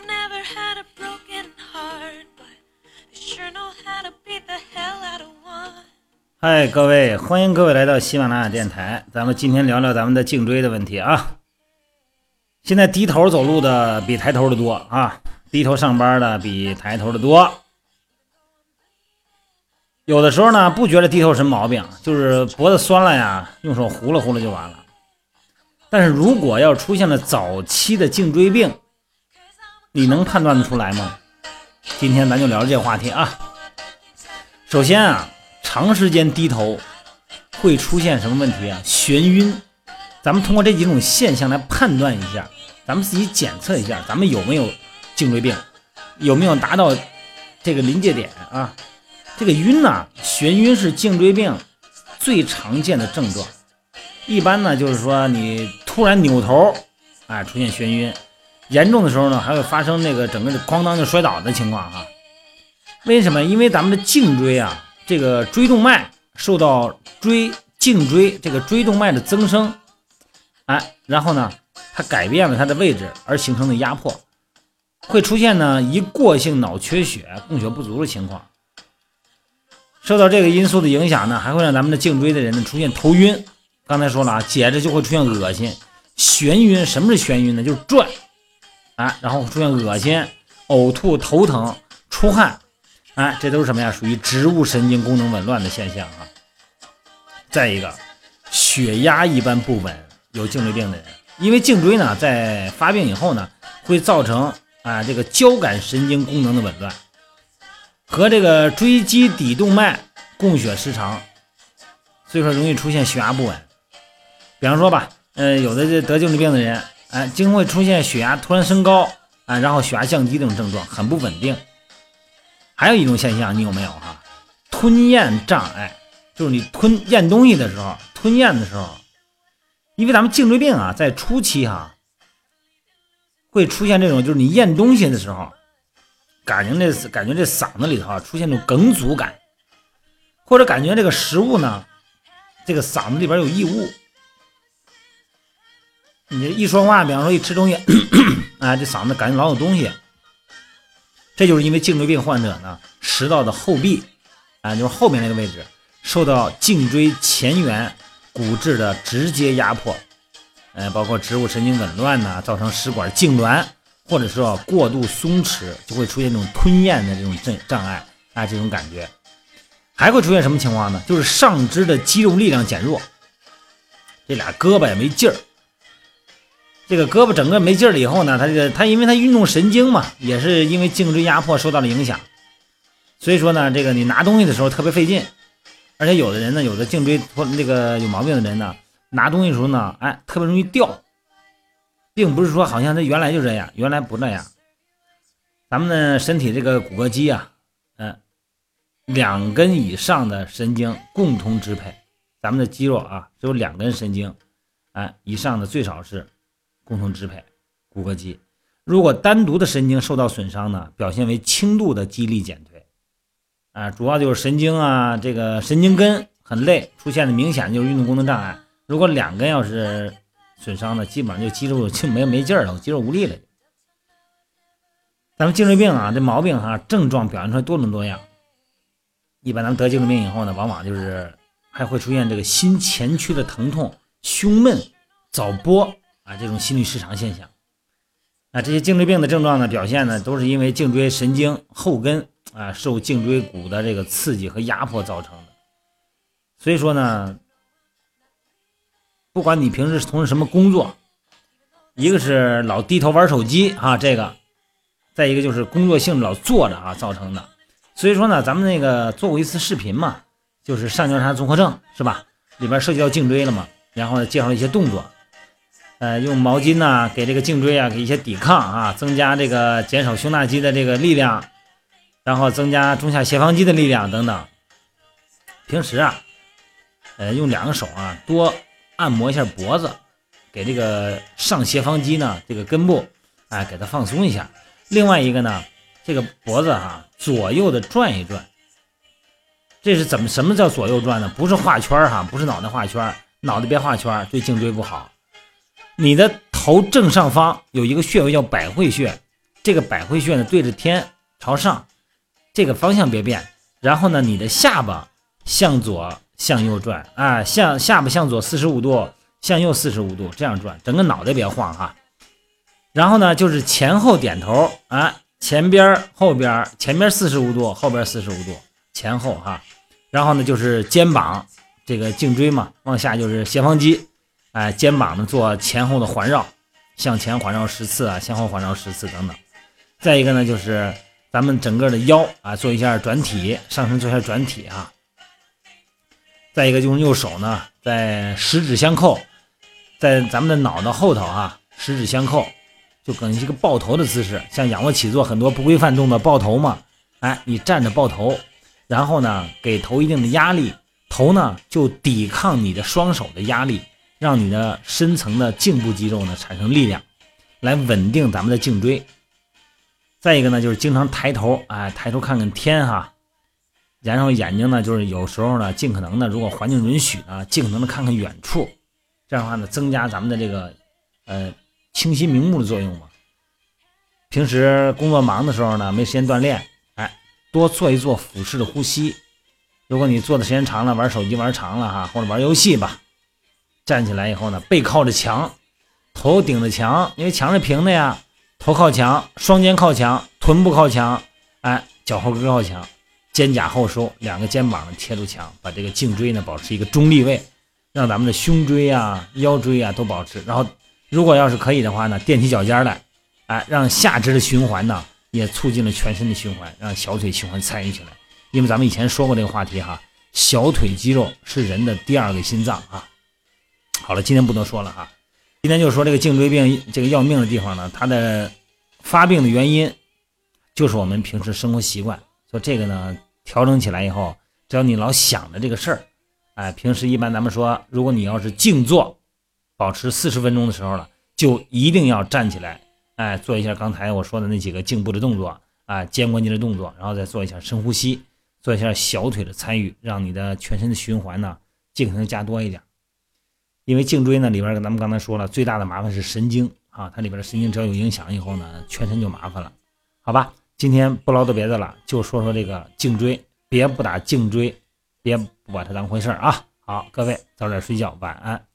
they've never had a broken heart, but they sure know how to beat the hell out of one. 嗨，各位，欢迎各位来到喜马拉雅电台。咱们今天聊聊咱们的颈椎的问题啊。现在低头走路的比抬头的多啊，低头上班的比抬头的多。有的时候呢，不觉得低头什么毛病，就是脖子酸了呀，用手糊了糊了就完了。但是如果要出现了早期的颈椎病，你能判断得出来吗？今天咱就聊这个话题啊。首先啊，长时间低头会出现什么问题啊？眩晕。咱们通过这几种现象来判断一下，咱们自己检测一下，咱们有没有颈椎病，有没有达到这个临界点啊？这个晕呐，眩晕是颈椎病最常见的症状。一般呢，就是说你突然扭头，哎，出现眩晕，严重的时候呢，还会发生那个整个的哐当就摔倒的情况哈。为什么？因为咱们的颈椎啊，这个椎动脉受到椎颈椎这个椎动脉的增生，哎，然后呢，它改变了它的位置而形成的压迫，会出现呢一过性脑缺血、供血不足的情况。受到这个因素的影响呢，还会让咱们的颈椎的人呢出现头晕。刚才说了啊，接着就会出现恶心、眩晕。什么是眩晕呢？就是转，啊，然后出现恶心、呕吐、头疼、出汗，哎，这都是什么呀？属于植物神经功能紊乱的现象啊。再一个，血压一般不稳，有颈椎病的人，因为颈椎呢在发病以后呢，会造成啊这个交感神经功能的紊乱。和这个椎基底动脉供血失常，所以说容易出现血压不稳。比方说吧，呃，有的这得颈椎病的人，哎，经常会出现血压突然升高，啊，然后血压降低这种症状，很不稳定。还有一种现象，你有没有哈？吞咽障碍，就是你吞咽东西的时候，吞咽的时候，因为咱们颈椎病啊，在初期哈，会出现这种，就是你咽东西的时候。感觉这感觉这嗓子里头啊出现这种梗阻感，或者感觉这个食物呢，这个嗓子里边有异物。你一说话，比方说一吃东西，啊，这嗓子感觉老有东西。这就是因为颈椎病患者呢，食道的后壁，啊，就是后面那个位置，受到颈椎前缘骨质的直接压迫，呃，包括植物神经紊乱呐，造成食管痉挛。或者说过度松弛，就会出现这种吞咽的这种障障碍啊，这种感觉，还会出现什么情况呢？就是上肢的肌肉力量减弱，这俩胳膊也没劲儿。这个胳膊整个没劲儿了以后呢，它这个它因为它运动神经嘛，也是因为颈椎压迫受到了影响，所以说呢，这个你拿东西的时候特别费劲，而且有的人呢，有的颈椎或那个有毛病的人呢，拿东西的时候呢，哎，特别容易掉。并不是说好像他原来就这样，原来不那样。咱们的身体这个骨骼肌啊，嗯，两根以上的神经共同支配。咱们的肌肉啊，只有两根神经，哎，以上的最少是共同支配骨骼肌。如果单独的神经受到损伤呢，表现为轻度的肌力减退，啊，主要就是神经啊，这个神经根很累，出现的明显就是运动功能障碍。如果两根要是，损伤呢，基本上就肌肉就没没劲儿了，肌肉无力了。咱们颈椎病啊，这毛病哈，症状表现出来多种多样。一般咱们得颈椎病以后呢，往往就是还会出现这个心前区的疼痛、胸闷、早搏啊这种心律失常现象。啊，这些颈椎病的症状呢，表现呢，都是因为颈椎神经后根啊受颈椎骨的这个刺激和压迫造成的。所以说呢。不管你平时从事什么工作，一个是老低头玩手机啊，这个；再一个就是工作性质老坐着啊造成的。所以说呢，咱们那个做过一次视频嘛，就是上交叉综合症是吧？里边涉及到颈椎了嘛，然后呢介绍了一些动作，呃，用毛巾呢给这个颈椎啊给一些抵抗啊，增加这个减少胸大肌的这个力量，然后增加中下斜方肌的力量等等。平时啊，呃，用两个手啊多。按摩一下脖子，给这个上斜方肌呢，这个根部，哎，给它放松一下。另外一个呢，这个脖子哈，左右的转一转。这是怎么？什么叫左右转呢？不是画圈哈，不是脑袋画圈，脑袋别画圈，对颈椎不好。你的头正上方有一个穴位叫百会穴，这个百会穴呢对着天朝上，这个方向别变。然后呢，你的下巴向左向右转啊，向下巴向左四十五度，向右四十五度，这样转，整个脑袋别晃哈。然后呢，就是前后点头啊，前边后边，前边四十五度，后边四十五度，前后哈。然后呢，就是肩膀这个颈椎嘛，往下就是斜方肌，哎，肩膀呢做前后的环绕，向前环绕十次啊，向后环绕十次等等。再一个呢，就是咱们整个的腰啊，做一下转体，上身做一下转体啊。再一个就是右手呢，在十指相扣，在咱们的脑袋后头啊，十指相扣，就等于一个抱头的姿势，像仰卧起坐很多不规范动作抱头嘛，哎，你站着抱头，然后呢，给头一定的压力，头呢就抵抗你的双手的压力，让你的深层的颈部肌肉呢产生力量，来稳定咱们的颈椎。再一个呢，就是经常抬头，哎，抬头看看天哈，然后眼睛呢，就是有时候呢，尽可能的，如果环境允许呢，尽可能的看看远处，这样的话呢，增加咱们的这个呃清晰明目的作用嘛。平时工作忙的时候呢，没时间锻炼，哎，多做一做腹式的呼吸。如果你做的时间长了，玩手机玩长了哈，或者玩游戏吧，站起来以后呢，背靠着墙，头顶着墙，因为墙是平的呀。头靠墙，双肩靠墙，臀部靠墙，哎，脚后跟靠墙，肩胛后收，两个肩膀呢贴住墙，把这个颈椎呢保持一个中立位，让咱们的胸椎啊、腰椎啊都保持。然后，如果要是可以的话呢，垫起脚尖来，哎，让下肢的循环呢也促进了全身的循环，让小腿循环参与起来。因为咱们以前说过这个话题哈，小腿肌肉是人的第二个心脏啊。好了，今天不多说了哈。今天就说这个颈椎病，这个要命的地方呢，它的发病的原因就是我们平时生活习惯。说这个呢，调整起来以后，只要你老想着这个事儿，哎，平时一般咱们说，如果你要是静坐，保持四十分钟的时候了，就一定要站起来，哎，做一下刚才我说的那几个颈部的动作，啊，肩关节的动作，然后再做一下深呼吸，做一下小腿的参与，让你的全身的循环呢，尽可能加多一点。因为颈椎呢里边，咱们刚才说了，最大的麻烦是神经啊，它里边的神经只要有影响以后呢，全身就麻烦了，好吧？今天不唠叨别的了，就说说这个颈椎，别不打颈椎，别不把它当回事儿啊！好，各位早点睡觉，晚安。